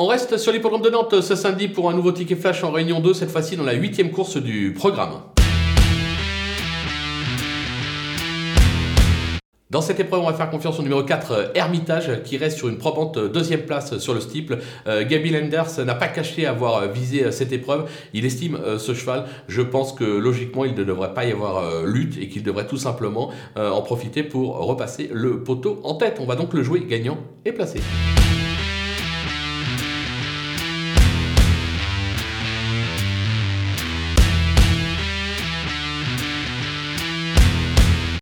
On reste sur l'hippodrome de Nantes ce samedi pour un nouveau ticket flash en réunion 2, cette fois-ci dans la huitième course du programme. Dans cette épreuve, on va faire confiance au numéro 4, Hermitage, qui reste sur une probante deuxième place sur le steeple. Euh, Gaby Lenders n'a pas caché avoir visé cette épreuve. Il estime euh, ce cheval. Je pense que logiquement, il ne devrait pas y avoir euh, lutte et qu'il devrait tout simplement euh, en profiter pour repasser le poteau en tête. On va donc le jouer gagnant et placé.